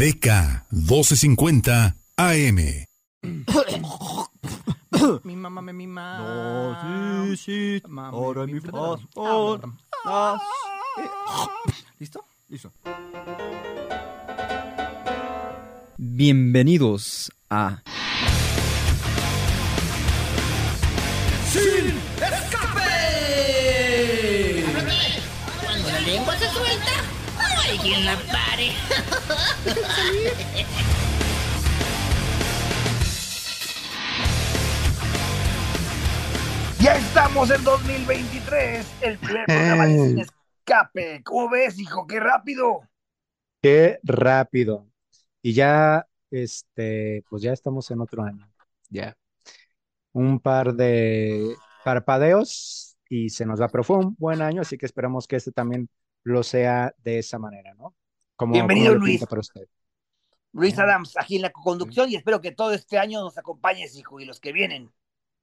DK 1250 AM. Mi mamá me mima. No, sí, sí. Mami, Ahora mi- mi Ah. Ah, ¿Listo? Listo. Bienvenidos a Cuando la lengua se suelta, no hay quien la Ya estamos en 2023, el primer programa de Sin Escape. ¿Cómo ves, hijo? ¡Qué rápido! Qué rápido. Y ya, este, pues ya estamos en otro año. Ya. Un par de parpadeos y se nos va, pero fue un buen año, así que esperamos que este también lo sea de esa manera, ¿no? Como, Bienvenido, como le Luis. para usted. Luis Bien. Adams, aquí en la conducción y espero que todo este año nos acompañes, hijo, y los que vienen.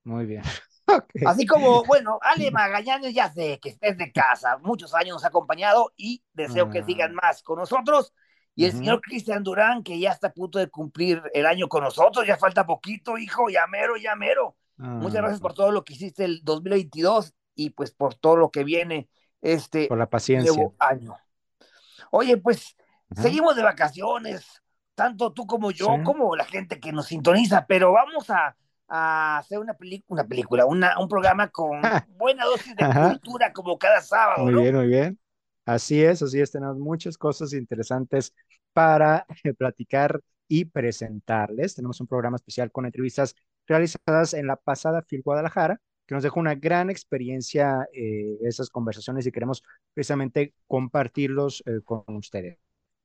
Muy bien. Ok. Así como, bueno, Ale Magallanes ya sé que estés de casa, muchos años nos ha acompañado y deseo que Ah. sigan más con nosotros. Y el Ujú. señor Cristian Durán, que ya está a punto de cumplir el año con nosotros, ya falta poquito, hijo, ya mero, ya mero. Muchas Ah, gracias por todo lo que hiciste el 2022 y pues por todo lo que viene este por la paciencia. nuevo año. Oye, pues Ajá. seguimos de vacaciones, tanto tú como yo, Sí. como la gente que nos sintoniza, pero vamos a, a hacer una, una película, una, un programa con buena dosis de Ajá. cultura como cada sábado, Muy ¿no? bien, muy bien. Así es, así es, tenemos muchas cosas interesantes para eh, platicar y presentarles. Tenemos un programa especial con entrevistas realizadas en la pasada FIL Guadalajara, que nos dejó una gran experiencia eh, esas conversaciones y queremos precisamente compartirlos eh, con ustedes.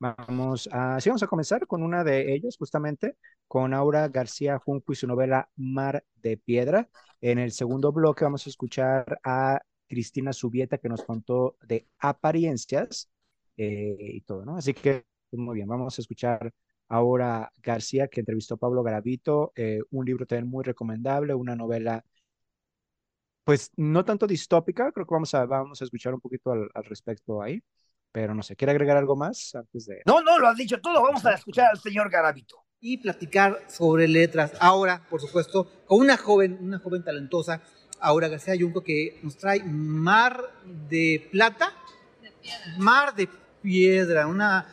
Vamos a, sí, vamos a comenzar con una de ellas, justamente, con Aura García Junco y su novela Mar de Piedra. En el segundo bloque vamos a escuchar a Cristina Subieta que nos contó de apariencias eh, y todo, ¿no? Así que, muy bien, vamos a escuchar ahora García que entrevistó a Pablo Garavito, eh, un libro también muy recomendable, una novela, pues no tanto distópica, creo que vamos a, vamos a escuchar un poquito al, al respecto ahí, pero no sé, ¿quiere agregar algo más antes de... No, no, lo has dicho todo, vamos a escuchar al señor Garavito. Y platicar sobre letras. Ahora, por supuesto, con una joven, una joven talentosa, Aura García Yunco, que nos trae Mar de Plata. Mar de Piedra, una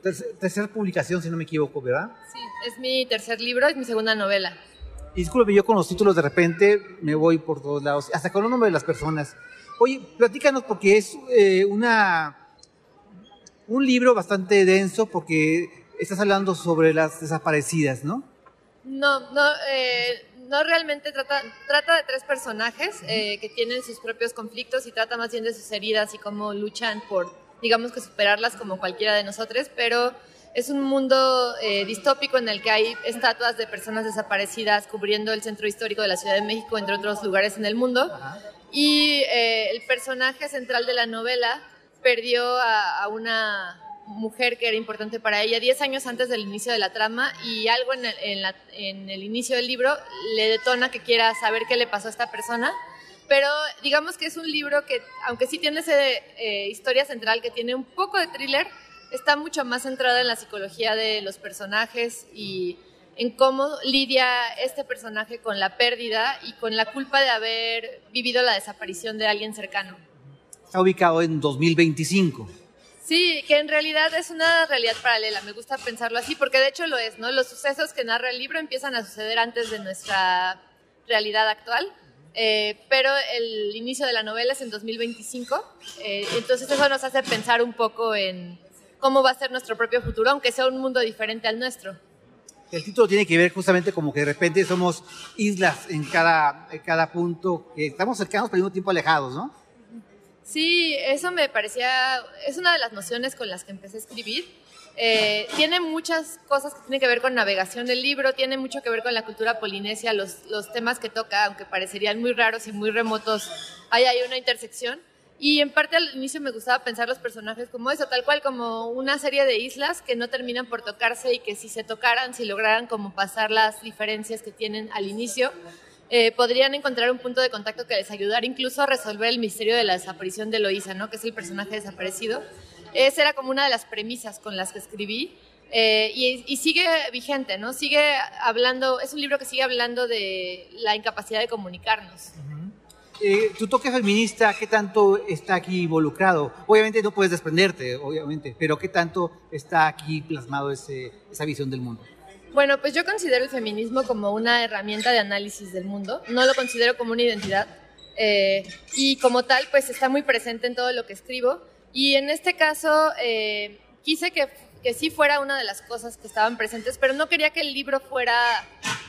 tercer- tercera publicación, si no me equivoco, ¿verdad? Sí, es mi tercer libro, es mi segunda novela. Y disculpe, yo con los títulos de repente me voy por todos lados, hasta con el nombre de las personas. Oye, platícanos porque es eh, una un libro bastante denso porque estás hablando sobre las desaparecidas, ¿no? No, no, eh, no realmente trata, trata de tres personajes eh, que tienen sus propios conflictos y trata más bien de sus heridas y cómo luchan por, digamos que superarlas como cualquiera de nosotros, pero es un mundo eh, distópico en el que hay estatuas de personas desaparecidas cubriendo el centro histórico de la Ciudad de México, entre otros lugares en el mundo. Y eh, el personaje central de la novela perdió a, una mujer que era importante para ella 10 años antes del inicio de la trama y algo en el, inicio del libro le detona que quiera saber qué le pasó a esta persona. Pero digamos que es un libro que, aunque sí tiene esa historia central que tiene un poco de thriller, está mucho más centrada en la psicología de los personajes y en cómo lidia este personaje con la pérdida y con la culpa de haber vivido la desaparición de alguien cercano. Está ubicado en 2025. Sí, que en realidad es una realidad paralela, me gusta pensarlo así, porque de hecho lo es, ¿no? Los sucesos que narra el libro empiezan a suceder antes de nuestra realidad actual, eh, pero el inicio de la novela es en 2025, eh, entonces eso nos hace pensar un poco en cómo va a ser nuestro propio futuro, aunque sea un mundo diferente al nuestro. El título tiene que ver justamente como que de repente somos islas en cada, en cada punto, que estamos cercanos pero al mismo tiempo alejados, ¿no? Sí, eso me parecía, es una de las nociones con las que empecé a escribir. Eh, tiene muchas cosas que tienen que ver con navegación del libro, tiene mucho que ver con la cultura polinesia, los, los temas que toca, aunque parecerían muy raros y muy remotos, ahí hay una intersección. Y en parte al inicio me gustaba pensar los personajes como eso, tal cual como una serie de islas que no terminan por tocarse y que si se tocaran, si lograran como pasar las diferencias que tienen al inicio, eh, podrían encontrar un punto de contacto que les ayudara incluso a resolver el misterio de la desaparición de Eloísa, ¿no? que es el personaje desaparecido. Esa era como una de las premisas con las que escribí. Eh, y, y sigue vigente, ¿no? Sigue hablando, es un libro que sigue hablando de la incapacidad de comunicarnos. Eh, tu toque feminista, ¿qué tanto está aquí involucrado? Obviamente no puedes desprenderte, obviamente, pero ¿qué tanto está aquí plasmado ese, esa visión del mundo? Bueno, pues yo considero el feminismo como una herramienta de análisis del mundo, no lo considero como una identidad. eh, y como tal, pues está muy presente en todo lo que escribo. Y en este caso, eh, quise que, que sí fuera una de las cosas que estaban presentes, pero no quería que el libro fuera,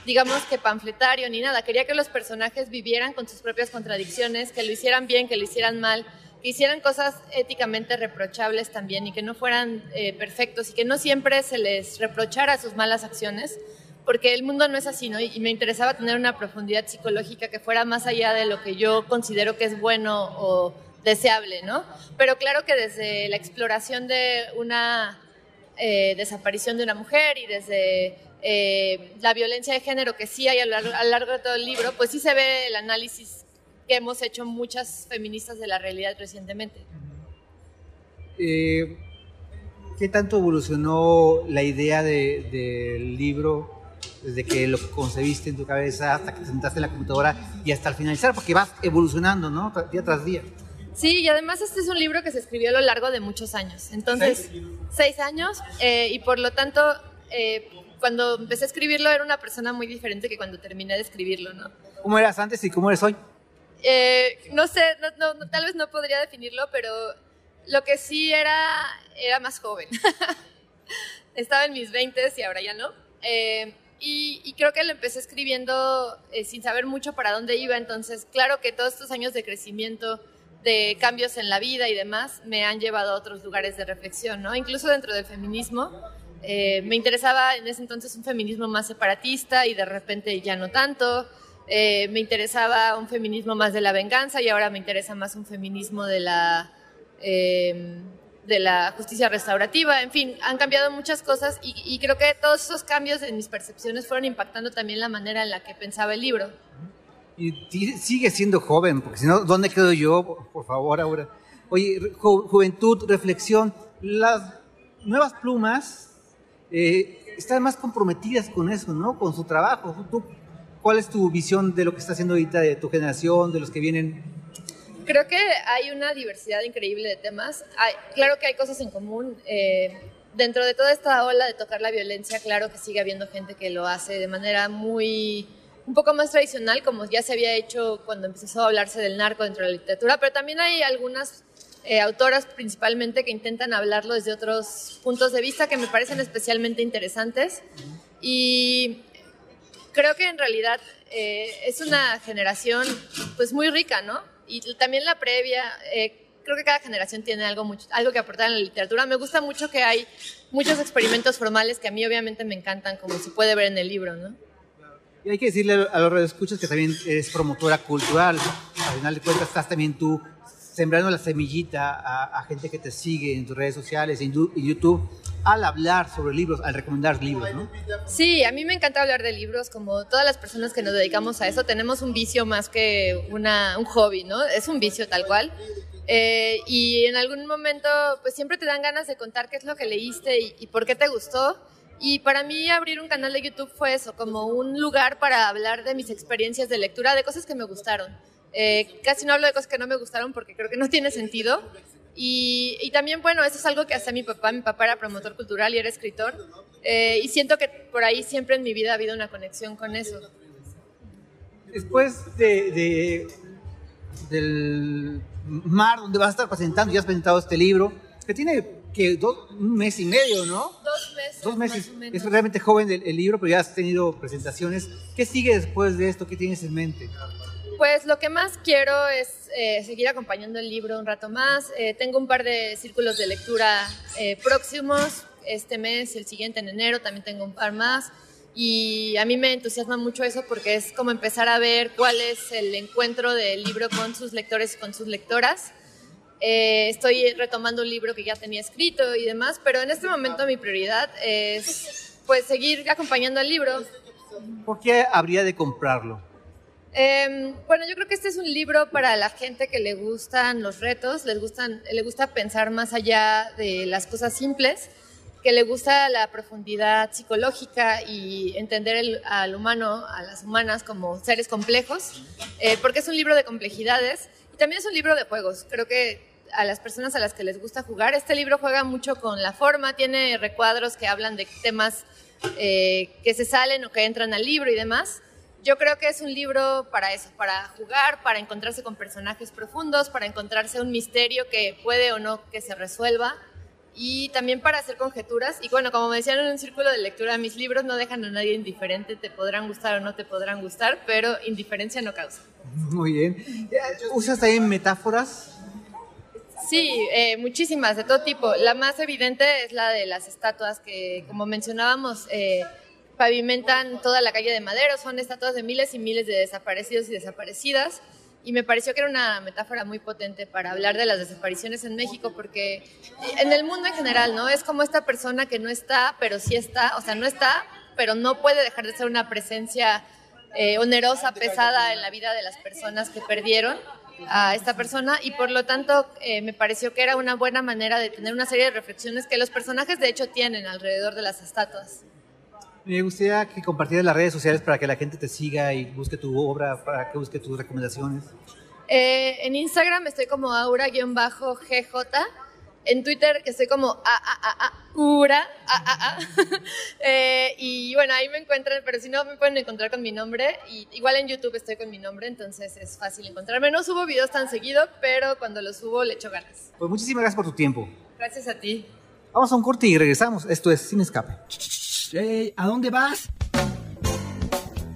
digamos que panfletario ni nada. Quería que los personajes vivieran con sus propias contradicciones, que lo hicieran bien, que lo hicieran mal, que hicieran cosas éticamente reprochables también y que no fueran eh, perfectos y que no siempre se les reprochara sus malas acciones, porque el mundo no es así, ¿no? Y, me interesaba tener una profundidad psicológica que fuera más allá de lo que yo considero que es bueno o deseable, ¿no? Pero claro que desde la exploración de una eh, desaparición de una mujer y desde eh, la violencia de género que sí hay a lo, largo, a lo largo de todo el libro, pues sí se ve el análisis que hemos hecho muchas feministas de la realidad recientemente. Eh, ¿Qué tanto evolucionó la idea de- del libro desde que lo concebiste en tu cabeza hasta que te sentaste en la computadora y hasta el finalizar? Porque vas evolucionando, ¿no? Día tras día. Sí, y además este es un libro que se escribió a lo largo de muchos años. Entonces, seis, años, eh, y por lo tanto, eh, cuando empecé a escribirlo era una persona muy diferente que cuando terminé de escribirlo, ¿no? ¿Cómo eras antes y cómo eres hoy? Eh, no sé, tal vez no podría definirlo, pero lo que sí era, era más joven. Estaba en mis 20 y ahora ya no. Eh, y, creo que lo empecé escribiendo eh, sin saber mucho para dónde iba, entonces claro que todos estos años de crecimiento, de cambios en la vida y demás, me han llevado a otros lugares de reflexión, ¿no? Incluso dentro del feminismo. me interesaba en ese entonces un feminismo más separatista y de repente ya no tanto. Eh, me interesaba un feminismo más de la venganza y ahora me interesa más un feminismo de la, eh, de la justicia restaurativa. En fin, han cambiado muchas cosas y, creo que todos esos cambios en mis percepciones fueron impactando también la manera en la que pensaba el libro. Y sigue siendo joven, porque si no, ¿dónde quedo yo? Por, favor, ahora. Oye, ju- juventud, reflexión. Las nuevas plumas eh, están más comprometidas con eso, ¿no? Con su trabajo. ¿Tú, ¿Cuál es tu visión de lo que está haciendo ahorita de tu generación, de los que vienen? Creo que hay una diversidad increíble de temas. Hay- claro que hay cosas en común. eh, dentro de toda esta ola de tocar la violencia, claro que sigue habiendo gente que lo hace de manera muy un poco más tradicional, como ya se había hecho cuando empezó a hablarse del narco dentro de la literatura, pero también hay algunas eh, autoras principalmente que intentan hablarlo desde otros puntos de vista que me parecen especialmente interesantes. Y creo que en realidad eh, es una generación pues muy rica, ¿no? Y también la previa, eh, creo que cada generación tiene algo, mucho, algo que aportar en la literatura. Me gusta mucho que hay muchos experimentos formales que a mí obviamente me encantan, como se puede ver en el libro, ¿no? Y hay que decirle a los radioescuchas que también eres promotora cultural. Al final de cuentas, estás también tú sembrando la semillita a, gente que te sigue en tus redes sociales, en YouTube, al hablar sobre libros, al recomendar libros, ¿no? Sí, a mí me encanta hablar de libros, como todas las personas que nos dedicamos a eso, tenemos un vicio más que una, un hobby, ¿no? Es un vicio tal cual. Eh, y en algún momento, pues siempre te dan ganas de contar qué es lo que leíste y, y por qué te gustó. Y para mí abrir un canal de YouTube fue eso, como un lugar para hablar de mis experiencias de lectura, de cosas que me gustaron. Eh, casi no hablo de cosas que no me gustaron porque creo que no tiene sentido. Y, y también, bueno, eso es algo que hacía mi papá. Mi papá era promotor cultural y era escritor. Eh, y siento que por ahí siempre en mi vida ha habido una conexión con eso. Después de, de- del mar donde vas a estar presentando, ya has presentado este libro, que tiene que dos, un mes y medio, ¿no? Dos meses. Dos meses. Es realmente joven el, el libro, pero ya has tenido presentaciones. ¿Qué sigue después de esto? ¿Qué tienes en mente? Pues lo que más quiero es eh, seguir acompañando el libro un rato más. Eh, tengo un par de círculos de lectura eh, próximos, este mes el siguiente en enero también tengo un par más. Y a mí me entusiasma mucho eso porque es como empezar a ver cuál es el encuentro del libro con sus lectores y con sus lectoras. Eh, estoy retomando un libro que ya tenía escrito y demás, pero en este momento mi prioridad es pues seguir acompañando al libro, ¿Por qué habría de comprarlo? Eh, bueno, yo creo que este es un libro para la gente que le gustan los retos, les gustan, le gusta pensar más allá de las cosas simples. que le gusta la profundidad psicológica y entender el- al humano, a las humanas como seres complejos, eh, porque es un libro de complejidades y también es un libro de juegos. Creo que a las personas a las que les gusta jugar, este libro juega mucho con la forma, tiene recuadros que hablan de temas eh, que se salen o que entran al libro y demás. Yo creo que es un libro para eso, para jugar, para encontrarse con personajes profundos, para encontrarse un misterio que puede o no que se resuelva y también para hacer conjeturas. Y bueno, como me decían en un círculo de lectura, mis libros no dejan a nadie indiferente, te podrán gustar o no te podrán gustar, pero indiferencia no causa. Muy bien. ¿Usas también metáforas? Sí, eh, muchísimas, de todo tipo. La más evidente es la de las estatuas que, como mencionábamos, eh, pavimentan toda la calle de Madero. Son estatuas de miles y miles de desaparecidos y desaparecidas. Y me pareció que era una metáfora muy potente para hablar de las desapariciones en México, porque en el mundo en general, ¿no? Es como esta persona que no está, pero sí está, o sea, no está, pero no puede dejar de ser una presencia eh, onerosa, pesada en la vida de las personas que perdieron a esta persona y por lo tanto eh, me pareció que era una buena manera de tener una serie de reflexiones que los personajes de hecho tienen alrededor de las estatuas. Me gustaría que compartieras las redes sociales para que la gente te siga y busque tu obra, para que busque tus recomendaciones. Eh, en Instagram estoy como aura-gj. En Twitter estoy como a a a a ura a a a. Eh, y bueno, ahí me encuentran, pero si no me pueden encontrar con mi nombre. Y igual en YouTube estoy con mi nombre, entonces es fácil encontrarme. No subo videos tan seguido, pero cuando los subo le echo ganas. Pues muchísimas gracias por tu tiempo. Gracias a ti. Vamos a un corte y regresamos. Esto es Sin Escape. Ey, ¿A dónde vas?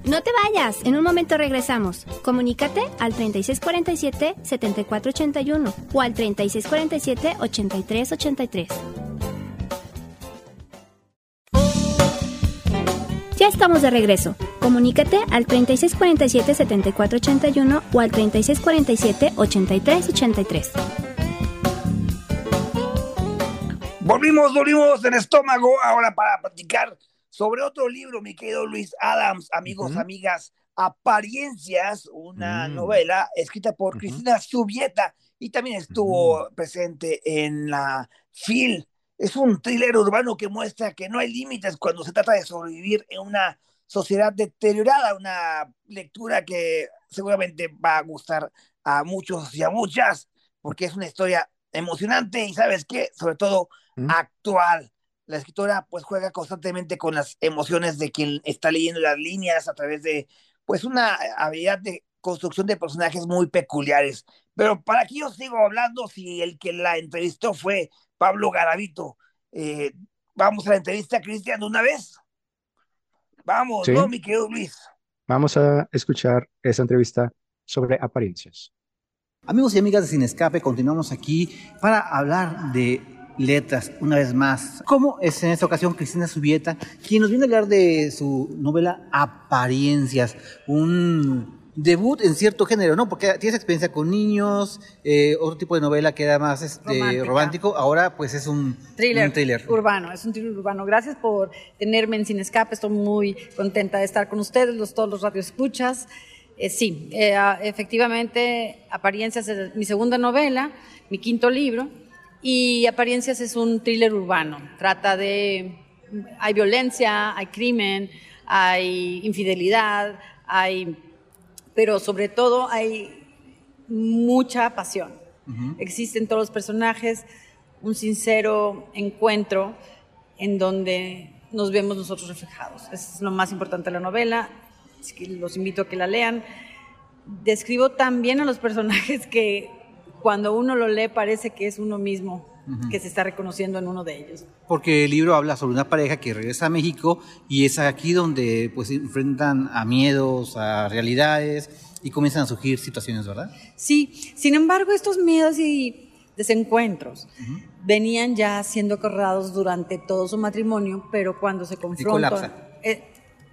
No te vayas, en un momento regresamos. Comunícate al 3647-7481 o al 3647-8383. Ya estamos de regreso. Comunícate al 3647-7481 o al 3647-8383. Volvimos, volvimos del estómago ahora para platicar sobre otro libro, mi querido Luis Adams, amigos, Ujú. amigas, Apariencias, una Mm. novela escrita por Ujú. Cristina Subieta y también estuvo presente en la FIL. Es un thriller urbano que muestra que no hay límites cuando se trata de sobrevivir en una sociedad deteriorada, una lectura que seguramente va a gustar a muchos y a muchas, porque es una historia emocionante y sabes qué, sobre todo Mm. actual. La escritora pues juega constantemente con las emociones de quien está leyendo las líneas a través de pues una habilidad de construcción de personajes muy peculiares. Pero para qué yo sigo hablando si el que la entrevistó fue Pablo Garavito. Eh, vamos a la entrevista, Cristian, de una vez. Vamos, Sí. ¿no, mi querido Luis? Vamos a escuchar esa entrevista sobre apariencias. Amigos y amigas de Sin Escape, continuamos aquí para hablar de letras una vez más. Como es en esta ocasión Cristina Subieta, quien nos viene a hablar de su novela Apariencias, un debut en cierto género, ¿no? Porque tienes experiencia con niños, eh, otro tipo de novela que era más este, romántico, ahora pues es un Thriller, un thriller. urbano, es un thriller urbano. Gracias por tenerme en Sin Escape, estoy muy contenta de estar con ustedes, los, todos los radioescuchas. Eh, sí, eh, ah, efectivamente, Apariencias es mi segunda novela, mi quinto libro, y Apariencias es un thriller urbano. Trata de, hay violencia, hay crimen, hay infidelidad, hay, pero sobre todo hay mucha pasión. Existen todos los personajes, un sincero encuentro en donde nos vemos nosotros reflejados. Eso es lo más importante de la novela. Así que los invito a que la lean. Describo tan bien a los personajes que cuando uno lo lee parece que es uno mismo que se está reconociendo en uno de ellos. Porque el libro habla sobre una pareja que regresa a México y es aquí donde pues enfrentan a miedos, a realidades y comienzan a surgir situaciones, ¿verdad? Sí, sin embargo, estos miedos y desencuentros venían ya siendo acordados durante todo su matrimonio, pero cuando se confrontan... colapsa. Eh,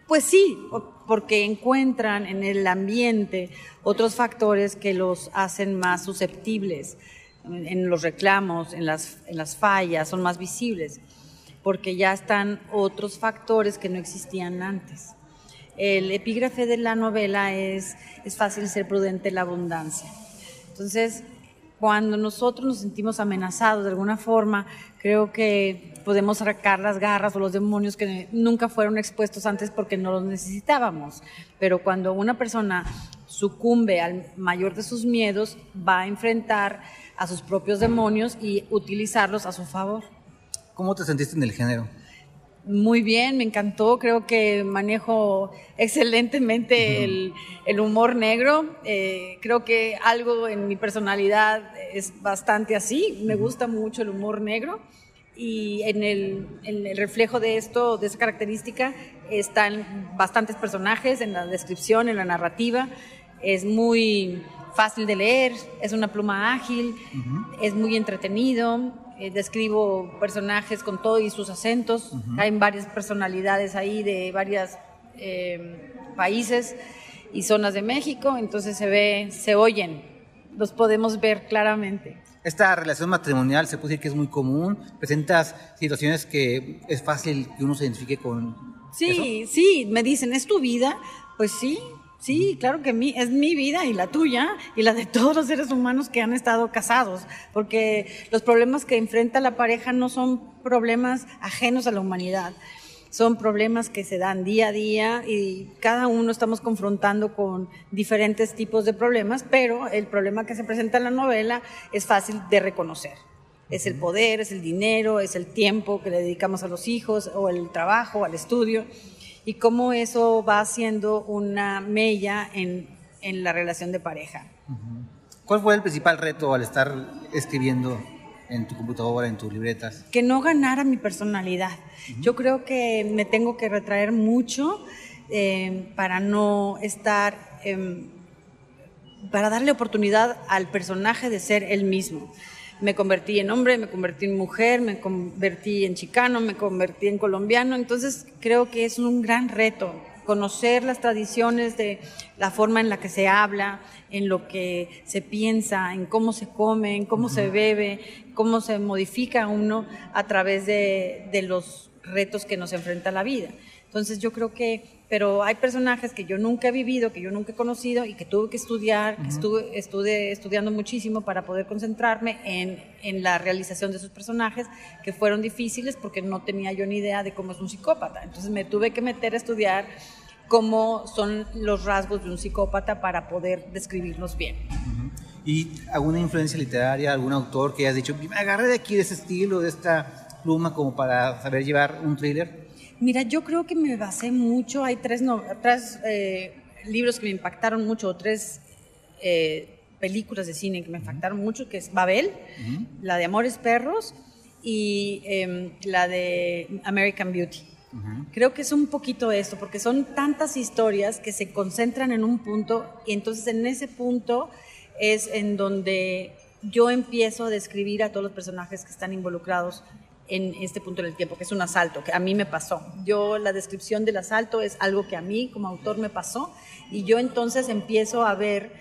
pues sí, porque encuentran en el ambiente otros factores que los hacen más susceptibles en los reclamos, en las, en las fallas, son más visibles, porque ya están otros factores que no existían antes. El epígrafe de la novela es, es fácil ser prudente en la abundancia. Entonces, cuando nosotros nos sentimos amenazados de alguna forma, creo que podemos sacar las garras o los demonios que nunca fueron expuestos antes porque no los necesitábamos. Pero cuando una persona sucumbe al mayor de sus miedos, va a enfrentar a sus propios demonios y utilizarlos a su favor. ¿Cómo te sentiste en el género? Muy bien, me encantó, creo que manejo excelentemente el, el humor negro, eh, creo que algo en mi personalidad es bastante así, me gusta mucho el humor negro y en el, en el, reflejo de esto, de esa característica, están bastantes personajes en la descripción, en la narrativa, es muy fácil de leer, es una pluma ágil, es muy entretenido, eh, describo personajes con todo y sus acentos. Hay varias personalidades ahí de varios eh, países y zonas de México, entonces se ve, se oyen, los podemos ver claramente. Esta relación matrimonial se puede decir que es muy común. Presentas situaciones que es fácil que uno se identifique con. Sí, sí, me dicen, ¿es tu vida? Pues sí, Sí, claro que mi, es mi vida y la tuya y la de todos los seres humanos que han estado casados, porque los problemas que enfrenta la pareja no son problemas ajenos a la humanidad, son problemas que se dan día a día y cada uno estamos confrontando con diferentes tipos de problemas, pero el problema que se presenta en la novela es fácil de reconocer. Es el poder, es el dinero, es el tiempo que le dedicamos a los hijos o el trabajo, al estudio y cómo eso va haciendo una mella en, en la relación de pareja. ¿Cuál fue el principal reto al estar escribiendo en tu computadora, en tus libretas? Que no ganara mi personalidad. Yo creo que me tengo que retraer mucho eh, para no estar, eh, para darle oportunidad al personaje de ser él mismo me convertí en hombre, me convertí en mujer, me convertí en chicano, me convertí en colombiano. Entonces creo que es un gran reto conocer las tradiciones de la forma en la que se habla, en lo que se piensa, en cómo se come, en cómo se bebe, cómo se modifica uno a través de, de los retos que nos enfrenta la vida. Entonces yo creo que pero hay personajes que yo nunca he vivido, que yo nunca he conocido y que tuve que estudiar, que estuve, estuve, estudiando muchísimo para poder concentrarme en, en, la realización de esos personajes, que fueron difíciles porque no tenía yo ni idea de cómo es un psicópata. Entonces me tuve que meter a estudiar cómo son los rasgos de un psicópata para poder describirlos bien. ¿Y alguna influencia literaria, algún autor que hayas dicho, me agarré de aquí de ese estilo, de esta pluma, como para saber llevar un thriller? Mira, yo creo que me basé mucho, hay tres, no, tres eh, libros que me impactaron mucho, tres eh, películas de cine que me impactaron mucho, que es Babel, la de Amores Perros y em, la de American Beauty. Creo que es un poquito esto, porque son tantas historias que se concentran en un punto y entonces en ese punto es en donde yo empiezo a describir a todos los personajes que están involucrados en este punto del tiempo, que es un asalto, que a mí me pasó. Yo, la descripción del asalto es algo que a mí como autor me pasó y yo entonces empiezo a ver,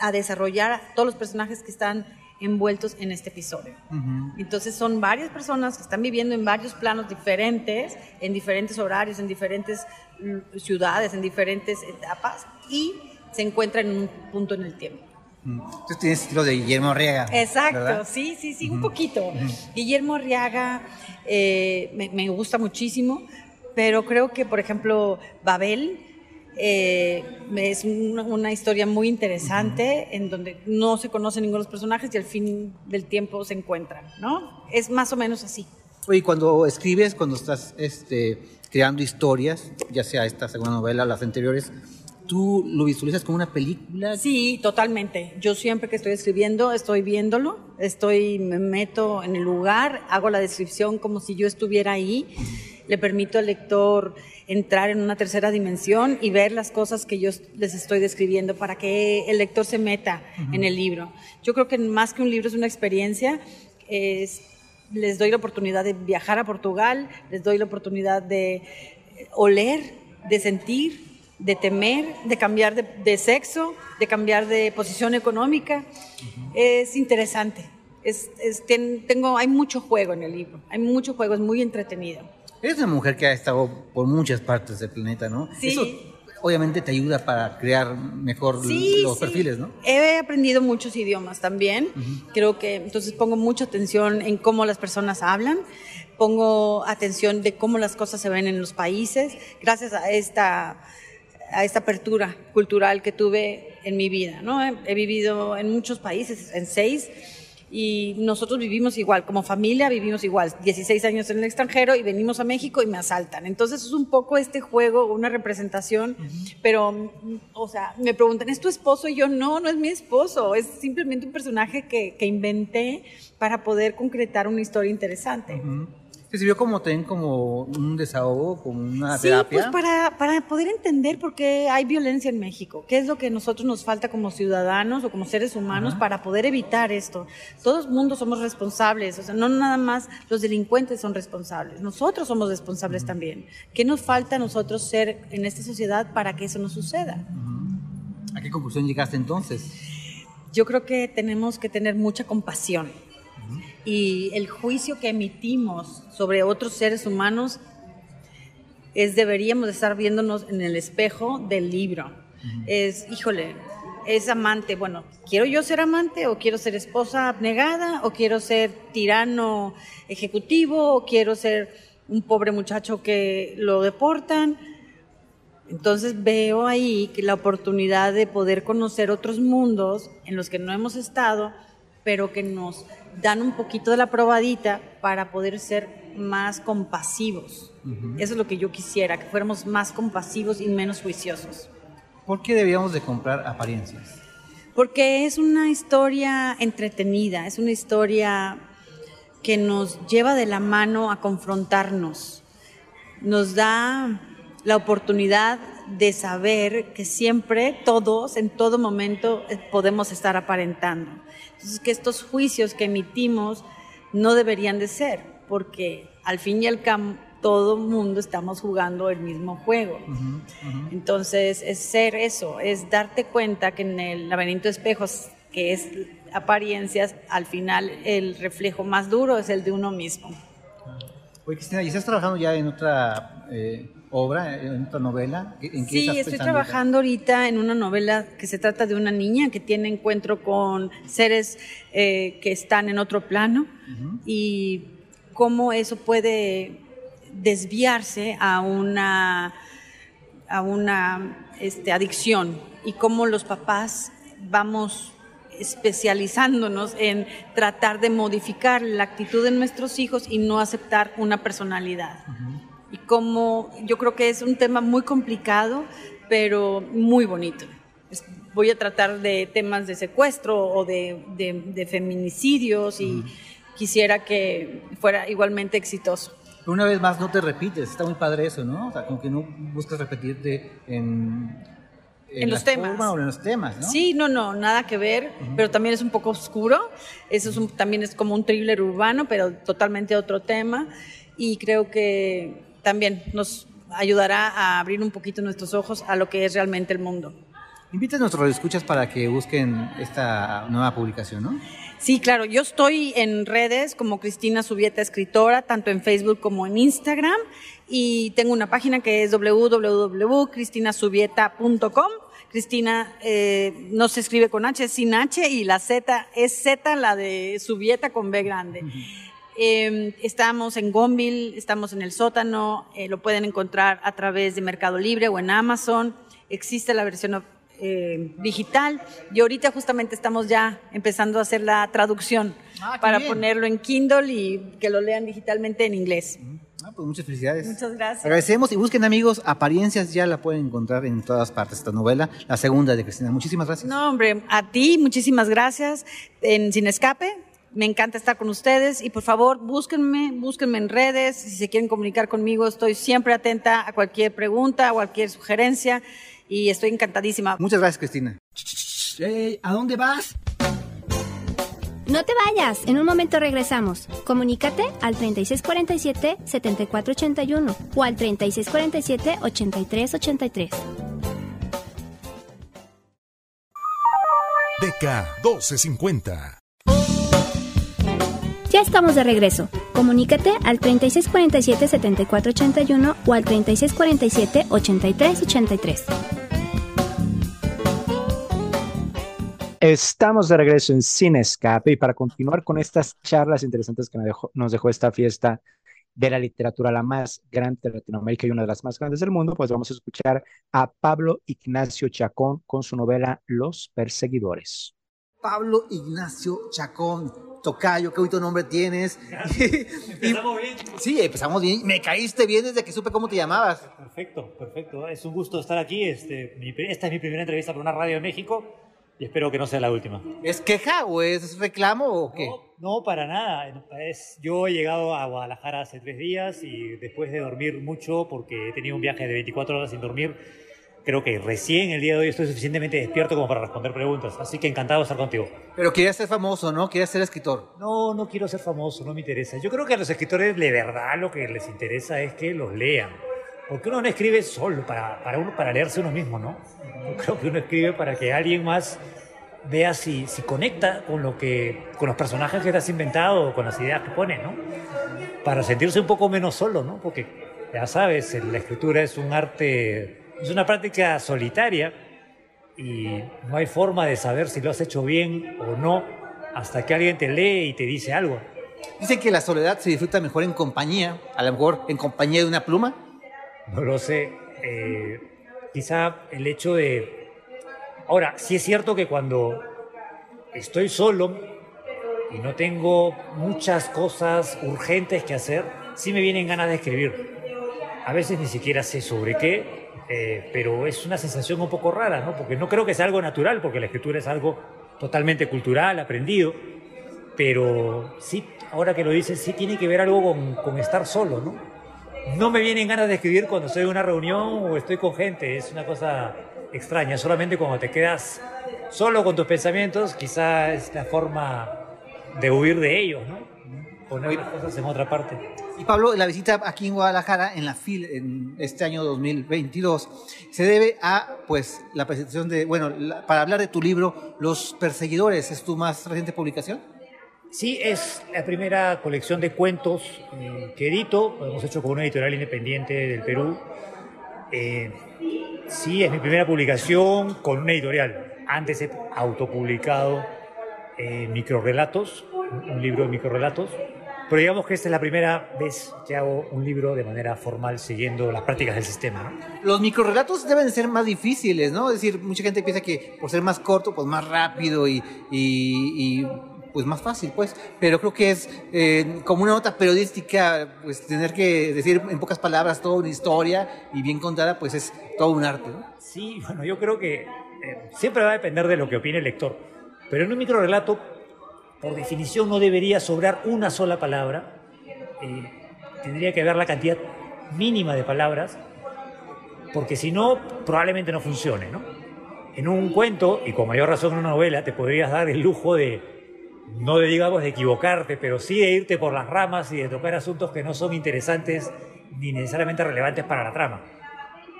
a desarrollar todos los personajes que están envueltos en este episodio. Entonces son varias personas que están viviendo en varios planos diferentes, en diferentes horarios, en diferentes ciudades, en diferentes etapas y se encuentran en un punto en el tiempo. Tú tienes estilo de Guillermo Arriaga. Exacto, sí, sí, sí, un poquito. Guillermo Arriaga eh, me, gusta muchísimo, pero creo que, por ejemplo, Babel eh, es una, historia muy interesante en donde no se conocen ninguno de los personajes y al fin del tiempo se encuentran, ¿no? Es más o menos así. Oye, cuando escribes, cuando estás este, creando historias, ya sea esta segunda novela, las anteriores, ¿Tú lo visualizas como una película? Sí, totalmente. Yo siempre que estoy escribiendo estoy viéndolo, estoy me meto en el lugar, hago la descripción como si yo estuviera ahí, le permito al lector entrar en una tercera dimensión y ver las cosas que yo les estoy describiendo para que el lector se meta en el libro. Yo creo que más que un libro es una experiencia. les doy la oportunidad de viajar a Portugal, les doy la oportunidad de oler, de sentir, de temer, de cambiar de, sexo, de cambiar de posición económica. Es interesante. Es, tengo, hay mucho juego en el libro, hay mucho juego, es muy entretenido. Eres una mujer que ha estado por muchas partes del planeta, ¿no? Sí. obviamente te ayuda para crear mejor Sí, los sí. perfiles, ¿no? He aprendido muchos idiomas también. Creo que entonces pongo mucha atención en cómo las personas hablan, pongo atención de cómo las cosas se ven en los países, gracias a esta a esta apertura cultural que tuve en mi vida, ¿no? He, vivido en muchos países, en seis, y nosotros vivimos igual, como familia vivimos igual, 16 años en el extranjero y venimos a México y me asaltan. Entonces es un poco este juego, una representación, pero, mm, o sea, me preguntan, ¿es tu esposo? Y yo, no, no es mi esposo, es simplemente un personaje que, que inventé para poder concretar una historia interesante. ¿Te sirvió como también como un desahogo, como una Sí, terapia? pues para, para poder entender por qué hay violencia en México, qué es lo que a nosotros nos falta como ciudadanos o como seres humanos para poder evitar esto. Todos mundos somos responsables, o sea, no nada más los delincuentes son responsables, nosotros somos responsables también. ¿Qué nos falta a nosotros ser en esta sociedad para que eso no suceda? ¿A qué conclusión llegaste entonces? Yo creo que tenemos que tener mucha compasión y el juicio que emitimos sobre otros seres humanos es deberíamos de estar viéndonos en el espejo del libro. Es, híjole, es amante, bueno, ¿quiero yo ser amante o quiero ser esposa abnegada o quiero ser tirano ejecutivo o quiero ser un pobre muchacho que lo deportan? Entonces veo ahí que la oportunidad de poder conocer otros mundos en los que no hemos estado, pero que nos dan un poquito de la probadita para poder ser más compasivos. Eso es lo que yo quisiera, que fuéramos más compasivos y menos juiciosos. ¿Por qué deberíamos de comprar apariencias? Porque es una historia entretenida, es una historia que nos lleva de la mano a confrontarnos, nos da la oportunidad de saber que siempre todos, en todo momento, eh, podemos estar aparentando. Entonces, que estos juicios que emitimos no deberían de ser, porque al fin y al cabo todo mundo estamos jugando el mismo juego. Entonces, es ser eso, es darte cuenta que en el laberinto de espejos, que es apariencias, al final el reflejo más duro es el de uno mismo. Oye, Cristina, ¿y estás trabajando ya en otra eh, obra, en otra novela? ¿En qué Sí, estás estoy trabajando ahorita en una novela que se trata de una niña que tiene encuentro con seres eh, que están en otro plano y cómo eso puede desviarse a una, a una este, adicción y cómo los papás vamos especializándonos en tratar de modificar la actitud de nuestros hijos y no aceptar una personalidad. Y como yo creo que es un tema muy complicado, pero muy bonito. Voy a tratar de temas de secuestro o de, de- de feminicidios y quisiera que fuera igualmente exitoso. Pero una vez más, no te repites, está muy padre eso, ¿no? O sea, como que no buscas repetirte en... En los la temas. o en los temas, ¿no? Sí, no, no, nada que ver, pero también es un poco oscuro. Eso es un- también es como un thriller urbano, pero totalmente otro tema. Y creo que también nos ayudará a abrir un poquito nuestros ojos a lo que es realmente el mundo. Invita a nuestros escuchas para que busquen esta nueva publicación, ¿no? Sí, claro, yo estoy en redes como Cristina Subieta Escritora, tanto en Facebook como en Instagram, y tengo una página que es www.cristinasubieta.com. Cristina eh, no se escribe con H, es sin H, y la Z es Z, la de Subieta con B grande. Eh, estamos en Gonville, estamos en el sótano, eh, lo pueden encontrar a través de Mercado Libre o en Amazon. Existe la versión eh, digital y ahorita justamente estamos ya empezando a hacer la traducción Ah, para bien. ponerlo en Kindle y que lo lean digitalmente en inglés. Ah, pues muchas felicidades. Muchas gracias. Agradecemos y busquen amigos, apariencias ya la pueden encontrar en todas partes esta novela, la segunda de Cristina. Muchísimas gracias. No, hombre, a ti muchísimas gracias en Sin Escape. Me encanta estar con ustedes y por favor búsquenme, búsquenme en redes. Si se quieren comunicar conmigo, estoy siempre atenta a cualquier pregunta, a cualquier sugerencia y estoy encantadísima. Muchas gracias, Cristina. ¿A dónde vas? No te vayas, en un momento regresamos. Comunícate al 3647-7481 o al 3647-8383. DK 1250. Ya estamos de regreso. Comunícate al 3647-7481 o al 3647-8383. Estamos de regreso en Sin Escape y para continuar con estas charlas interesantes que nos dejó, nos dejó esta fiesta de la literatura, la más grande de Latinoamérica y una de las más grandes del mundo, pues vamos a escuchar a Pablo Ignacio Chacón con su novela Los Perseguidores. Pablo Ignacio Chacón, Tocayo, qué bonito nombre tienes. Empezamos bien. Sí, empezamos bien. Me caíste bien desde que supe cómo te llamabas. Perfecto, perfecto. Es un gusto estar aquí. Este, mi- esta es mi primera entrevista por una radio de México y espero que no sea la última. ¿Es queja o es reclamo o qué? No, para nada. Es- yo he llegado a Guadalajara hace tres días y después de dormir mucho, porque he tenido un viaje de 24 horas sin dormir, creo que recién el día de hoy estoy suficientemente despierto como para responder preguntas. Así que encantado de estar contigo. Pero querías ser famoso, ¿no? Querías ser escritor. No, no quiero ser famoso, no me interesa. Yo creo que a los escritores de verdad lo que les interesa es que los lean. Porque uno no escribe solo para, para, uno, para leerse uno mismo, ¿no? Yo creo que uno escribe para que alguien más vea si, si conecta con, lo que, con los personajes que te has inventado o con las ideas que pones, ¿no? Para sentirse un poco menos solo, ¿no? Porque ya sabes, la escritura es un arte, es una práctica solitaria y no hay forma de saber si lo has hecho bien o no hasta que alguien te lee y te dice algo. Dicen que la soledad se disfruta mejor en compañía, a lo mejor en compañía de una pluma. No lo sé. eh, quizá el hecho de... Ahora, sí es cierto que cuando estoy solo y no tengo muchas cosas urgentes que hacer, sí me vienen ganas de escribir. A veces ni siquiera sé sobre qué, eh, pero es una sensación un poco rara, ¿no? Porque no creo que sea algo natural, porque la escritura es algo totalmente cultural, aprendido, pero sí, ahora que lo dices, sí tiene que ver algo con, con estar solo, ¿no? No me vienen ganas de escribir cuando estoy en una reunión o estoy con gente, es una cosa extraña, solamente cuando te quedas solo con tus pensamientos, quizá es la forma de huir de ellos, ¿no? Poner las cosas en otra parte. Y Pablo, la visita aquí en Guadalajara, en la FIL, en este año 2022, se debe a, pues, la presentación de, bueno, para hablar de tu libro, Los Perseguidores, ¿es tu más reciente publicación? Sí, es la primera colección de cuentos eh, que edito, lo hemos hecho con una editorial independiente del Perú. Eh, sí, es mi primera publicación con una editorial. Antes he autopublicado eh, microrelatos, un libro de microrelatos, pero digamos que esta es la primera vez que hago un libro de manera formal siguiendo las prácticas del sistema. ¿no? Los microrelatos deben ser más difíciles, ¿no? Es decir, mucha gente piensa que por ser más corto, pues más rápido y, y- y, pues más fácil, pues. Pero creo que es eh, como una nota periodística, pues tener que decir en pocas palabras toda una historia y bien contada, pues es todo un arte, ¿no? Sí, bueno, yo creo que eh, siempre va a depender de lo que opine el lector. Pero en un microrelato, por definición, no debería sobrar una sola palabra. Eh, tendría que haber la cantidad mínima de palabras, porque si no, probablemente no funcione, ¿no? En un cuento, y con mayor razón en una novela, te podrías dar el lujo de, no de, digamos, de equivocarte, pero sí de irte por las ramas y de tocar asuntos que no son interesantes ni necesariamente relevantes para la trama.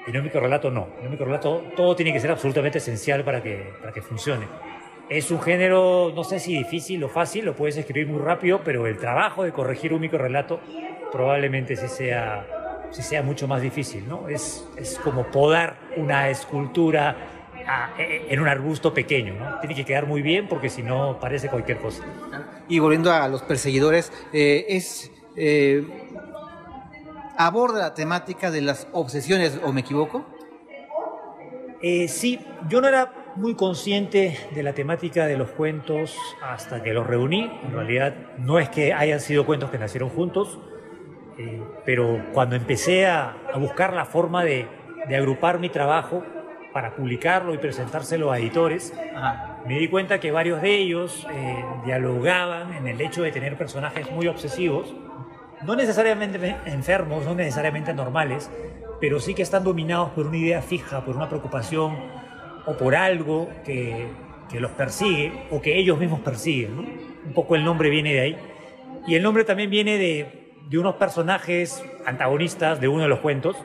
En un microrelato no. En un microrelato todo tiene que ser absolutamente esencial para que, para que funcione. Es un género, no sé si difícil o fácil, lo puedes escribir muy rápido, pero el trabajo de corregir un microrelato probablemente sí sea, sí sea mucho más difícil, ¿no? Es, es como podar una escultura a- e- en un arbusto pequeño, ¿no? Tiene que quedar muy bien porque si no parece cualquier cosa. Y volviendo a los perseguidores, eh, es eh, aborda la temática de las obsesiones, ¿o me equivoco? Eh, sí, yo no era muy consciente de la temática de los cuentos hasta que los reuní. En realidad no es que hayan sido cuentos que nacieron juntos, eh, pero cuando empecé a, a buscar la forma de, de agrupar mi trabajo para publicarlo y presentárselo a editores, me di cuenta que varios de ellos eh, dialogaban en el hecho de tener personajes muy obsesivos, no necesariamente enfermos, no necesariamente normales, pero sí que están dominados por una idea fija, por una preocupación o por algo que, que los persigue o que ellos mismos persiguen. Un poco el nombre viene de ahí. Y el nombre también viene de, de unos personajes antagonistas de uno de los cuentos,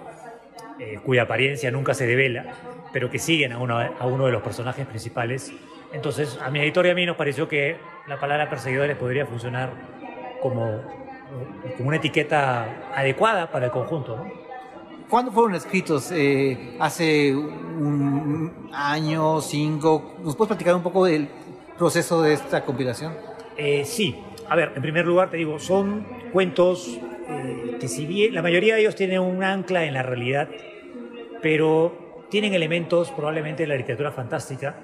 eh, cuya apariencia nunca se devela, pero que siguen a uno, a uno de los personajes principales. Entonces, a mi editor y a mí nos pareció que la palabra perseguidores podría funcionar como, como una etiqueta adecuada para el conjunto. ¿Cuándo fueron escritos? Eh, ¿Hace un año, cinco? ¿Nos puedes platicar un poco del proceso de esta compilación? Eh, sí, a ver, en primer lugar te digo, son cuentos eh, que si bien la mayoría de ellos tienen un ancla en la realidad, pero tienen elementos probablemente de la literatura fantástica.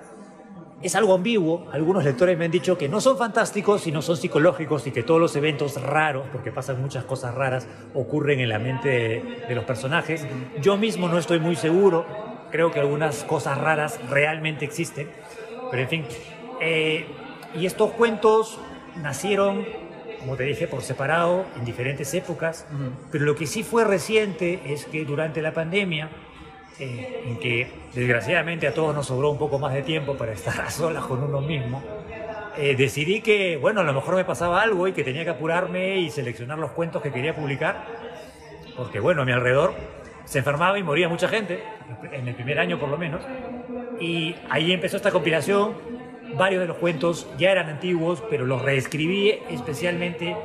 Es algo ambiguo, algunos lectores me han dicho que no son fantásticos, sino son psicológicos y que todos los eventos raros, porque pasan muchas cosas raras, ocurren en la mente de, de los personajes. Yo mismo no estoy muy seguro, creo que algunas cosas raras realmente existen, pero en fin. Eh, y estos cuentos nacieron, como te dije, por separado, en diferentes épocas, pero lo que sí fue reciente es que durante la pandemia, eh, en que desgraciadamente a todos nos sobró un poco más de tiempo para estar a solas con uno mismo, eh, decidí que, bueno, a lo mejor me pasaba algo y que tenía que apurarme y seleccionar los cuentos que quería publicar, porque, bueno, a mi alrededor se enfermaba y moría mucha gente, en el primer año por lo menos, y ahí empezó esta compilación. Varios de los cuentos ya eran antiguos, pero los reescribí especialmente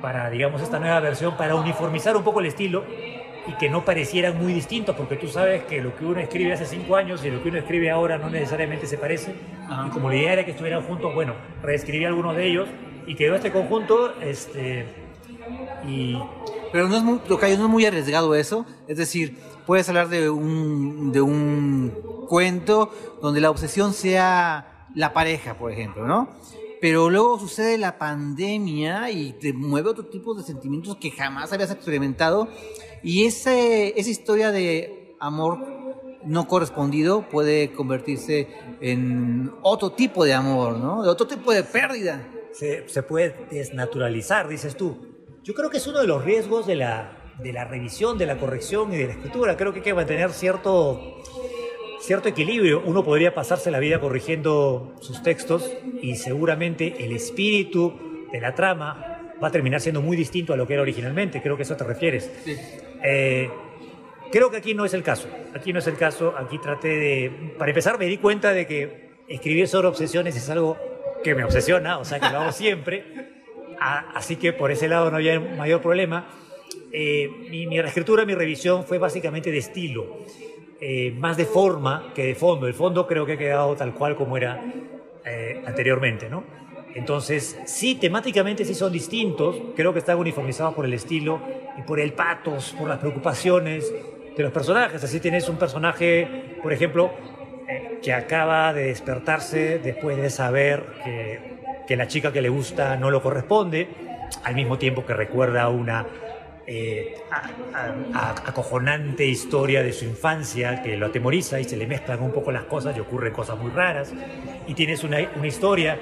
para, digamos, esta nueva versión, para uniformizar un poco el estilo y que no parecieran muy distintos, porque tú sabes que lo que uno escribe hace cinco años y lo que uno escribe ahora no necesariamente se parece. Y como la idea era que estuvieran juntos, bueno, reescribí algunos de ellos y quedó este conjunto. Este, y Pero no es muy, no es muy arriesgado eso. Es decir, puedes hablar de un, de un cuento donde la obsesión sea la pareja, por ejemplo, ¿no? Pero luego sucede la pandemia y te mueve otro tipo de sentimientos que jamás habías experimentado. Y ese, esa historia de amor no correspondido puede convertirse en otro tipo de amor, ¿no? De otro tipo de pérdida. se, se puede desnaturalizar, dices tú. Yo creo que es uno de los riesgos de la, de la revisión, de la corrección y de la escritura. Creo que hay que mantener cierto, cierto equilibrio. Uno podría pasarse la vida corrigiendo sus textos y seguramente el espíritu de la trama va a terminar siendo muy distinto a lo que era originalmente. Creo que eso te refieres. Eh, creo que aquí no es el caso. Aquí no es el caso. Aquí traté de... Para empezar, me di cuenta de que escribir sobre obsesiones es algo que me obsesiona, o sea, que lo hago siempre. A- así que por ese lado no había mayor problema. Eh, mi, mi reescritura, mi revisión fue básicamente de estilo, eh, más de forma que de fondo. El fondo creo que ha quedado tal cual como era eh, anteriormente, ¿no? Entonces, sí, temáticamente sí son distintos, creo que están uniformizados por el estilo y por el patos, por las preocupaciones de los personajes. Así tienes un personaje, por ejemplo, eh, que acaba de despertarse después de saber que, la chica que le gusta no lo corresponde, al mismo tiempo que recuerda una eh, acojonante historia de su infancia que lo atemoriza y se le mezclan un poco las cosas y ocurren cosas muy raras. Y tienes una historia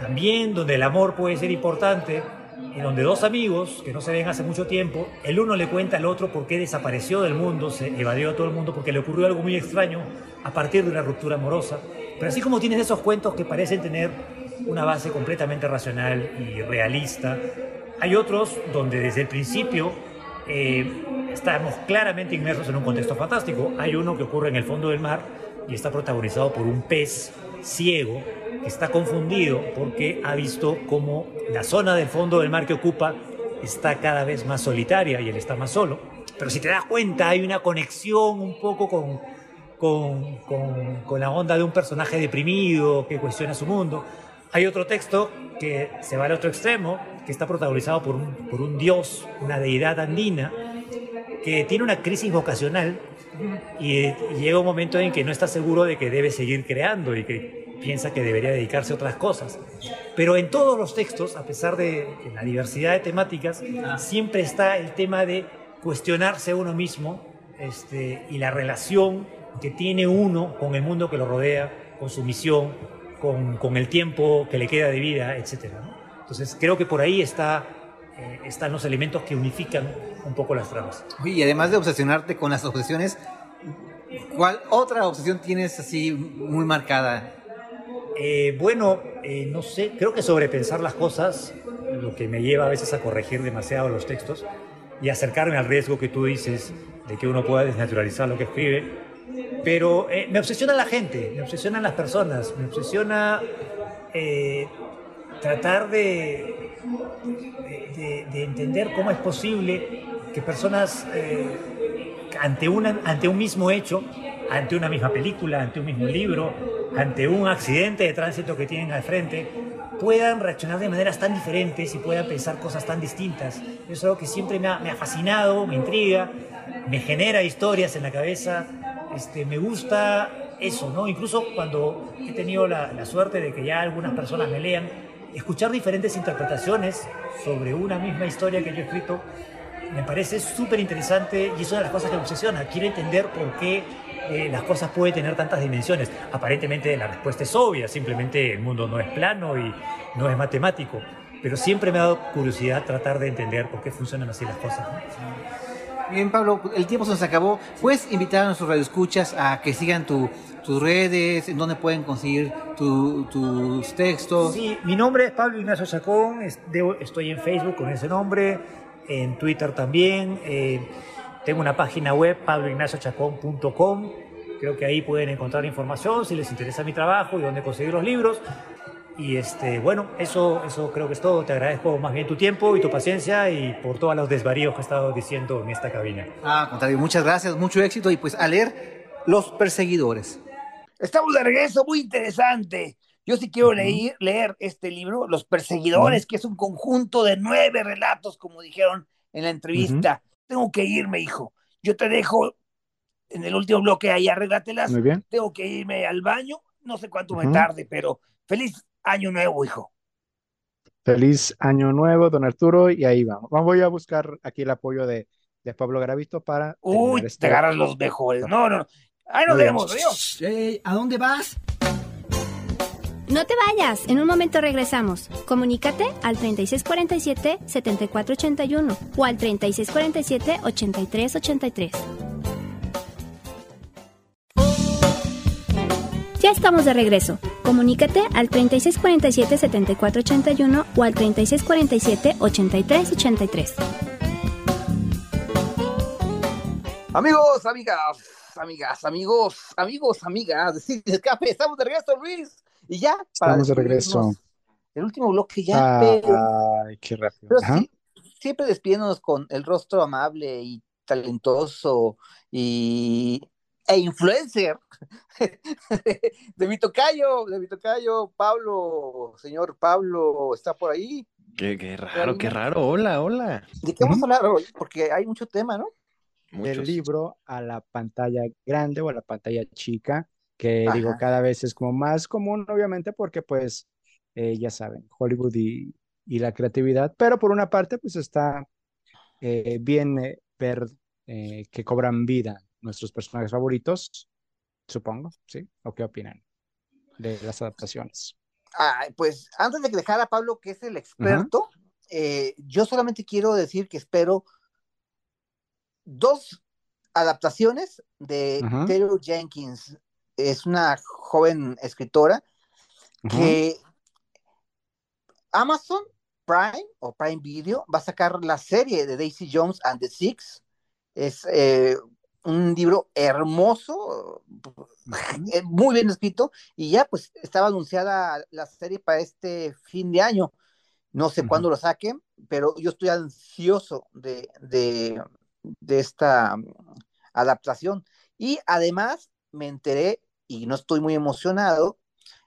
también donde el amor puede ser importante y donde dos amigos que no se ven hace mucho tiempo, el uno le cuenta al otro por qué desapareció del mundo, se evadió a todo el mundo porque le ocurrió algo muy extraño a partir de una ruptura amorosa. Pero así como tienes esos cuentos que parecen tener una base completamente racional y realista, hay otros donde desde el principio eh, estamos claramente inmersos en un contexto fantástico. Hay uno que ocurre en el fondo del mar y está protagonizado por un pez ciego está confundido porque ha visto cómo la zona del fondo del mar que ocupa está cada vez más solitaria y él está más solo. Pero si te das cuenta, hay una conexión un poco con, con, con- con la onda de un personaje deprimido que cuestiona su mundo. Hay otro texto que se va al otro extremo, que está protagonizado por un, por un dios, una deidad andina, que tiene una crisis vocacional y, y llega un momento en que no está seguro de que debe seguir creando y que piensa que debería dedicarse a otras cosas. Pero en todos los textos, a pesar de la diversidad de temáticas, siempre está el tema de cuestionarse a uno mismo este, y la relación que tiene uno con el mundo que lo rodea, con su misión, con, con el tiempo que le queda de vida, etc. Entonces creo que por ahí está, eh, están los elementos que unifican un poco las tramas. Y además de obsesionarte con las obsesiones, ¿cuál otra obsesión tienes así muy marcada? Eh, bueno, eh, no sé, creo que sobrepensar las cosas, lo que me lleva a veces a corregir demasiado los textos y acercarme al riesgo que tú dices de que uno pueda desnaturalizar lo que escribe. Pero eh, me obsesiona la gente, me obsesionan las personas, me obsesiona eh, tratar de, de- de entender cómo es posible que personas eh, ante, una, ante un mismo hecho, ante una misma película, ante un mismo libro, ante un accidente de tránsito que tienen al frente, puedan reaccionar de maneras tan diferentes y puedan pensar cosas tan distintas. Eso es algo que siempre me ha, me ha fascinado, me intriga, me genera historias en la cabeza. Este, me gusta eso, ¿no? Incluso cuando he tenido la, la suerte de que ya algunas personas me lean, escuchar diferentes interpretaciones sobre una misma historia que yo he escrito me parece súper interesante y es una de las cosas que me obsesiona. Quiero entender por qué eh, las cosas pueden tener tantas dimensiones. Aparentemente la respuesta es obvia, simplemente el mundo no es plano y no es matemático. Pero siempre me ha dado curiosidad tratar de entender por qué funcionan así las cosas. ¿no? Bien, Pablo, el tiempo se nos acabó. ¿Puedes invitar a nuestros radioescuchas a que sigan tu, tus redes, en donde pueden conseguir tu- tus textos? Sí, mi nombre es Pablo Ignacio Chacón, estoy en Facebook con ese nombre, en Twitter también, eh, tengo una página web, pabloignaciochacón.com, creo que ahí pueden encontrar información si les interesa mi trabajo y dónde conseguir los libros. Y este, bueno, eso, eso creo que es todo. Te agradezco más bien tu tiempo y tu paciencia y por todos los desvaríos que he estado diciendo en esta cabina. Ah, contrario, muchas gracias, mucho éxito y pues a leer Los Perseguidores. Estamos de regreso, muy interesante. Yo sí quiero leer, leer este libro, Los Perseguidores, que es un conjunto de nueve relatos, como dijeron en la entrevista. Tengo que irme, hijo. Yo te dejo en el último bloque ahí, arréglatelas. Muy bien. Tengo que irme al baño, no sé cuánto me tarde, pero feliz año nuevo, hijo. Feliz año nuevo, don Arturo, y ahí vamos. Vamos, Voy a buscar aquí el apoyo de, de Pablo Garavito para Uy, te este- agarras los mejores. No, no, no. Ahí nos Muy bien. vemos, adiós. ¿A dónde vas? No te vayas, en un momento regresamos. Comunícate al 3647-7481 o al 3647-8383. Ya estamos de regreso. Comunícate al 3647-7481 o al 3647-8383. Amigos, amigas, amigas, amigos, amigos, amigas, decir, escape, estamos de regreso, Luis. Y ya, para Estamos de regreso. El último bloque ya, Ah, pero, Ay, qué rápido. pero Ajá. sí, siempre despidiéndonos con el rostro amable y talentoso y e influencer de mi tocayo, de mi tocayo, Pablo, señor Pablo, está por ahí. Qué, qué raro, qué raro. Hola, hola. ¿De qué vamos a hablar hoy? Porque hay mucho tema, ¿no? Del Muchos. libro a la pantalla grande o a la pantalla chica, que digo, cada vez es como más común, obviamente, porque pues, eh, ya saben, Hollywood y, y la creatividad, pero por una parte, pues está eh, bien eh, ver eh, que cobran vida nuestros personajes favoritos, supongo, ¿sí? ¿O qué opinan de las adaptaciones? Pues antes de dejar a Pablo, que es el experto, eh, yo solamente quiero decir que espero dos adaptaciones de. Taylor Jenkins. Es una joven escritora que Amazon Prime o Prime Video va a sacar la serie de Daisy Jones and the Six. Es eh, un libro hermoso, eh, muy bien escrito, y ya pues estaba anunciada la serie para este fin de año. No sé cuándo lo saquen, pero yo estoy ansioso de, de, de esta mm, adaptación. Y además me enteré, y no estoy muy emocionado,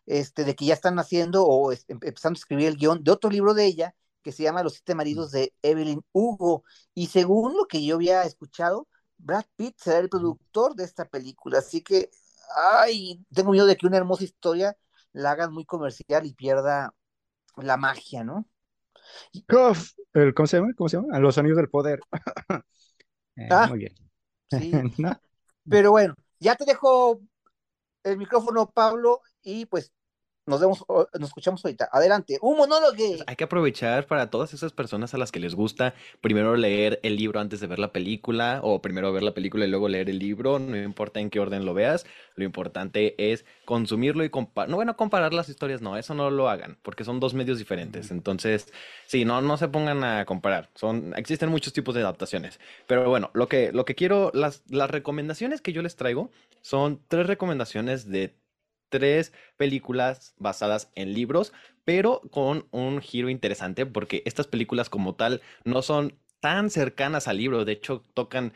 este, de que ya están haciendo o es- em- empezando a escribir el guion de otro libro de ella que se llama Los siete maridos de Evelyn Hugo. Y según lo que yo había escuchado, Brad Pitt será el productor de esta película. Así que, ay, tengo miedo de que una hermosa historia la hagan muy comercial y pierda la magia, ¿no? Uf, el- ¿cómo se llama? ¿Cómo se llama? Los Anillos del Poder. Eh, Ah, muy bien. sí. ¿No? Pero bueno, ya te dejo el micrófono, Pablo, y pues nos vemos, o- nos escuchamos ahorita. Adelante, un monólogo. Hay que aprovechar para todas esas personas a las que les gusta primero leer el libro antes de ver la película o primero ver la película y luego leer el libro, no importa en qué orden lo veas, lo importante es consumirlo y comparar, no bueno, comparar las historias, no, eso no lo hagan, porque son dos medios diferentes, entonces, sí, no, no se pongan a comparar, son, existen muchos tipos de adaptaciones, pero bueno, lo que, lo que quiero, las, las recomendaciones que yo les traigo son tres recomendaciones de tres películas basadas en libros, pero con un giro interesante porque estas películas como tal no son tan cercanas al libro, de hecho tocan,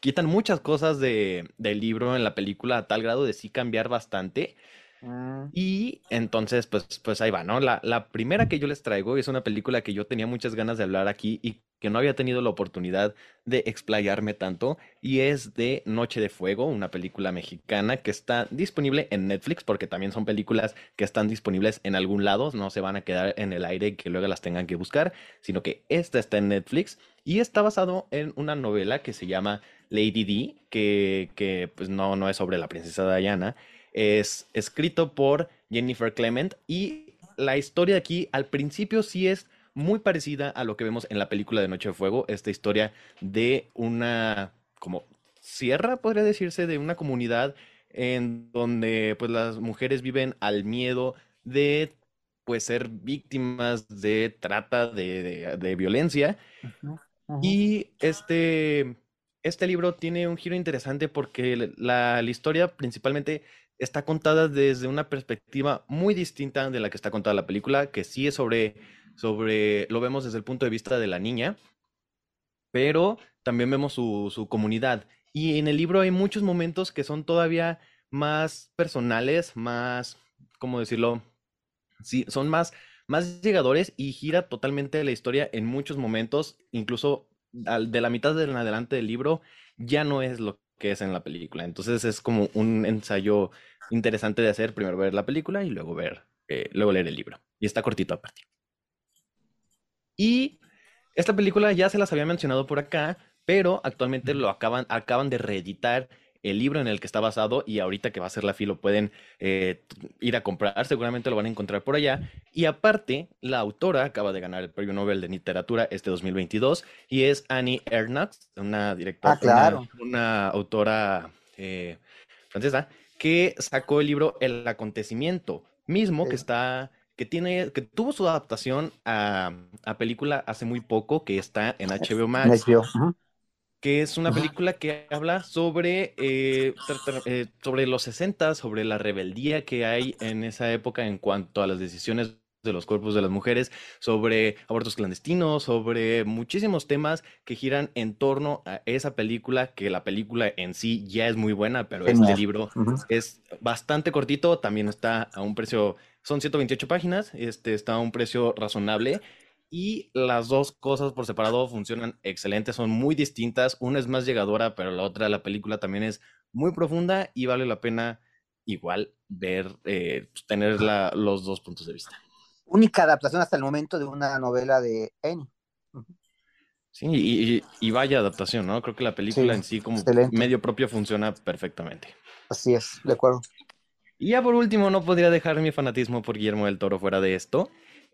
quitan muchas cosas de, del libro en la película a tal grado de sí cambiar bastante. Mm. Y entonces, pues, pues ahí va, ¿no? La, la primera que yo les traigo es una película que yo tenía muchas ganas de hablar aquí y que no había tenido la oportunidad de explayarme tanto, y es de Noche de Fuego, una película mexicana que está disponible en Netflix, porque también son películas que están disponibles en algún lado, no se van a quedar en el aire y que luego las tengan que buscar, sino que esta está en Netflix y está basado en una novela que se llama Lady D, que, que pues no, no es sobre la princesa Diana, es escrito por Jennifer Clement y la historia de aquí al principio sí es muy parecida a lo que vemos en la película de Noche de Fuego, esta historia de una como sierra, podría decirse, de una comunidad en donde pues las mujeres viven al miedo de pues ser víctimas de trata, de, de, de violencia. Y este, este libro tiene un giro interesante porque la, la historia principalmente está contada desde una perspectiva muy distinta de la que está contada la película, que sí es sobre, sobre, lo vemos desde el punto de vista de la niña, pero también vemos su, su comunidad. Y en el libro hay muchos momentos que son todavía más personales, más, ¿cómo decirlo? Sí, son más, más llegadores y gira totalmente la historia en muchos momentos, incluso de la mitad en adelante del libro, ya no es lo que es en la película. Entonces es como un ensayo interesante de hacer, primero ver la película y luego ver, eh, luego leer el libro. Y está cortito aparte. Y esta película ya se las había mencionado por acá, pero actualmente lo acaban, acaban de reeditar el libro en el que está basado y ahorita que va a ser la fila lo pueden eh, ir a comprar, seguramente lo van a encontrar por allá. Y aparte, la autora acaba de ganar el Premio Nobel de Literatura este 2022 y es Annie Ernaux, una directora, Ah, claro. una, una autora eh, francesa que sacó el libro El acontecimiento mismo que está que tiene que tuvo su adaptación a, a película hace muy poco que está en HBO Max HBO. Que es una película que habla sobre, eh, eh, sobre los 60, sobre la rebeldía que hay en esa época en cuanto a las decisiones de los cuerpos de las mujeres, sobre abortos clandestinos, sobre muchísimos temas que giran en torno a esa película, que la película en sí ya es muy buena, pero este libro es bastante cortito, también está a un precio, son 128 páginas, este está a un precio razonable y las dos cosas por separado funcionan excelente, son muy distintas, una es más llegadora, pero la otra, la película también es muy profunda y vale la pena igual ver, eh, tener la- los dos puntos de vista. Única adaptación hasta el momento de una novela de Annie. Sí, y, y- y vaya adaptación, ¿no? Creo que la película Sí, en sí como excelente. medio propio funciona perfectamente. Así es, de acuerdo. Y ya por último, no podría dejar mi fanatismo por Guillermo del Toro fuera de esto.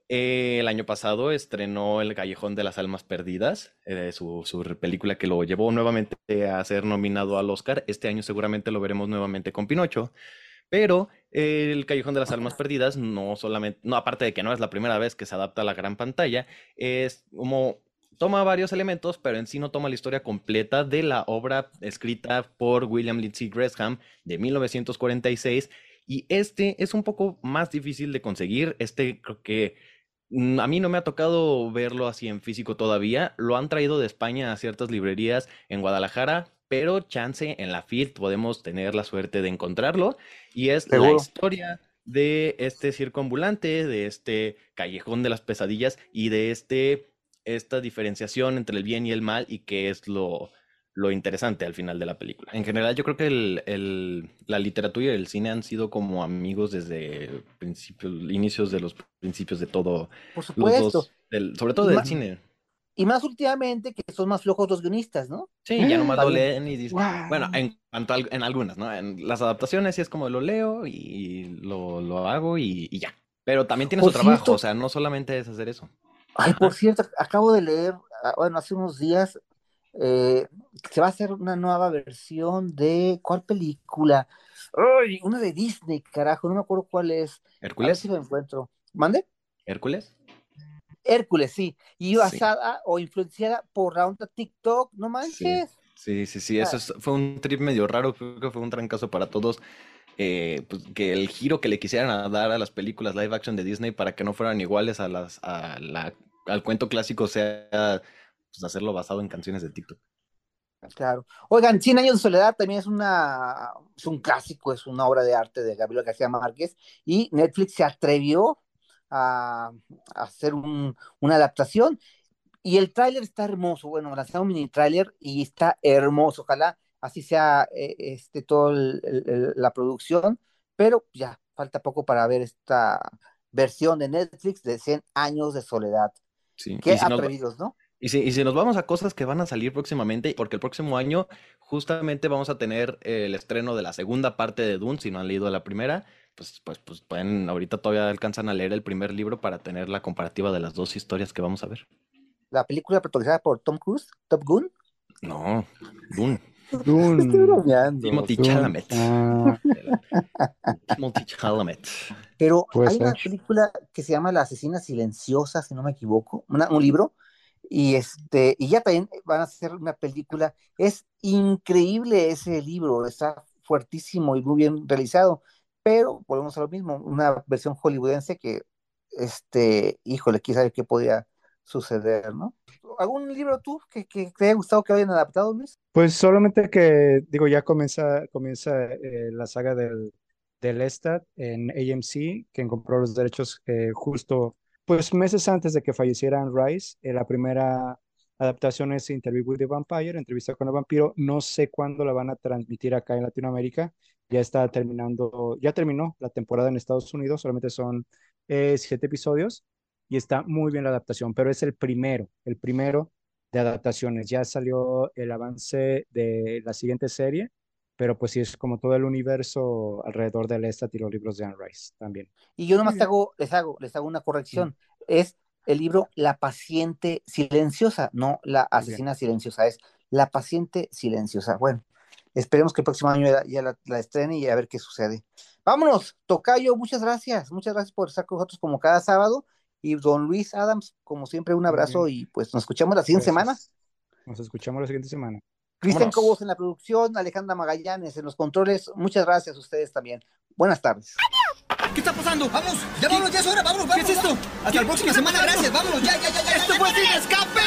Eh, el año pasado estrenó El Callejón de las Almas Perdidas, eh, su, su película que lo llevó nuevamente a ser nominado al Oscar. Este año seguramente lo veremos nuevamente con Pinocho. Pero eh, El Callejón de las Almas Perdidas no solamente, no, aparte de que no es la primera vez que se adapta a la gran pantalla, es como toma varios elementos, pero en sí no toma la historia completa de la obra escrita por William Lindsay Gresham de 1946. Y este es un poco más difícil de conseguir. Este creo que a mí no me ha tocado verlo así en físico todavía. Lo han traído de España a ciertas librerías en Guadalajara, pero chance en la FIT podemos tener la suerte de encontrarlo. Y es la historia de este circo ambulante, de este callejón de las pesadillas y de este, esta diferenciación entre el bien y el mal y qué es lo, lo interesante al final de la película. En general, yo creo que el, el- la literatura y el cine han sido como amigos desde principios, inicios de los principios de todo, Por los supuesto. dos, del- sobre todo Y del ma- cine. Y más últimamente que son más flojos los guionistas, ¿no? Sí, ya nomás lo leen y dicen, bueno, en cuanto a, en algunas, ¿no? En las adaptaciones sí es como lo leo y lo, lo hago y, y ya. Pero también tiene Por su trabajo, cierto- o sea, no solamente es hacer eso. Ay, por cierto, acabo de leer, ah, bueno, hace unos días, eh, se va a hacer una nueva versión de, ¿cuál película? Ay, una de Disney, carajo, no me acuerdo cuál es. A ver ¿Hércules? si lo encuentro. ¿Mande? ¿Hércules? Hércules, sí. Y Sí. basada o influenciada por la onda TikTok, no manches. Sí, sí, sí, eso es- fue un trip medio raro, creo que fue un trancazo para todos. eh, pues, que el giro que le quisieran dar a las películas live action de Disney para que no fueran iguales a las, a la, al cuento clásico sea pues, hacerlo basado en canciones de TikTok. Claro. Oigan, Cien años de soledad también es una es un clásico, es una obra de arte de Gabriel García Márquez y Netflix se atrevió a, a hacer un, una adaptación y el tráiler está hermoso. Bueno, lanzaron un mini tráiler y está hermoso. Ojalá así sea eh, este toda la producción, pero ya falta poco para ver esta versión de Netflix de 100 años de soledad. Sí. Qué nos atrevidos, ¿no? Y si, y si nos vamos a cosas que van a salir próximamente, porque el próximo año justamente vamos a tener el estreno de la segunda parte de Dune, si no han leído la primera, pues, pues, pues pueden, ahorita todavía alcanzan a leer el primer libro para tener la comparativa de las dos historias que vamos a ver. La película protagonizada por Tom Cruise, Top Gun. No, Dune. Dune. Estoy bromeando. Timothy. Chalamet. Ah, Timothy Chalamet. Pero hay una película que se llama La asesina silenciosa, si no me equivoco, una- un libro, y este, y ya también van a hacer una película. Es increíble ese libro, está fuertísimo y muy bien realizado, pero volvemos a lo mismo, una versión hollywoodense que, este, híjole, quién sabe qué podría suceder, ¿no? ¿Algún libro tú que, que te haya gustado que hayan adaptado, Luis? Pues solamente que, digo, ya comienza, comienza eh, la saga del, del en AMC, quien compró los derechos eh, justo, pues meses antes de que falleciera Anne Rice. Eh, la primera adaptación es Interview with the Vampire, entrevista con el vampiro. No sé cuándo la van a transmitir acá en Latinoamérica. Ya está terminando, ya terminó la temporada en Estados Unidos, solamente son eh, siete episodios y está muy bien la adaptación, pero es el primero, el primero de adaptaciones. Ya salió el avance de la siguiente serie, pero pues sí es como todo el universo alrededor del Lestat y los libros de Anne Rice también. Y yo nomás te hago, les hago, les hago una corrección. Es el libro La paciente silenciosa, no la asesina silenciosa, es La paciente silenciosa. Bueno, esperemos que el próximo año ya, ya la, la estrene y a ver qué sucede. Vámonos, Tocayo, muchas gracias, muchas gracias por estar con nosotros como cada sábado. Y don Luis Adams, como siempre, un abrazo y pues nos escuchamos la siguiente semana. Gracias. Nos escuchamos la siguiente semana. Cristian. Cobos en la producción, Alejandra Magallanes en los controles. Muchas gracias a ustedes también. Buenas tardes. ¿Qué está pasando? Vamos, ya vámonos, ya es hora, vámonos, vámonos. ¿Qué es esto? Hasta la próxima semana, gracias, vámonos, ya, ya, ya, ya. ¡Esto fue sin escape!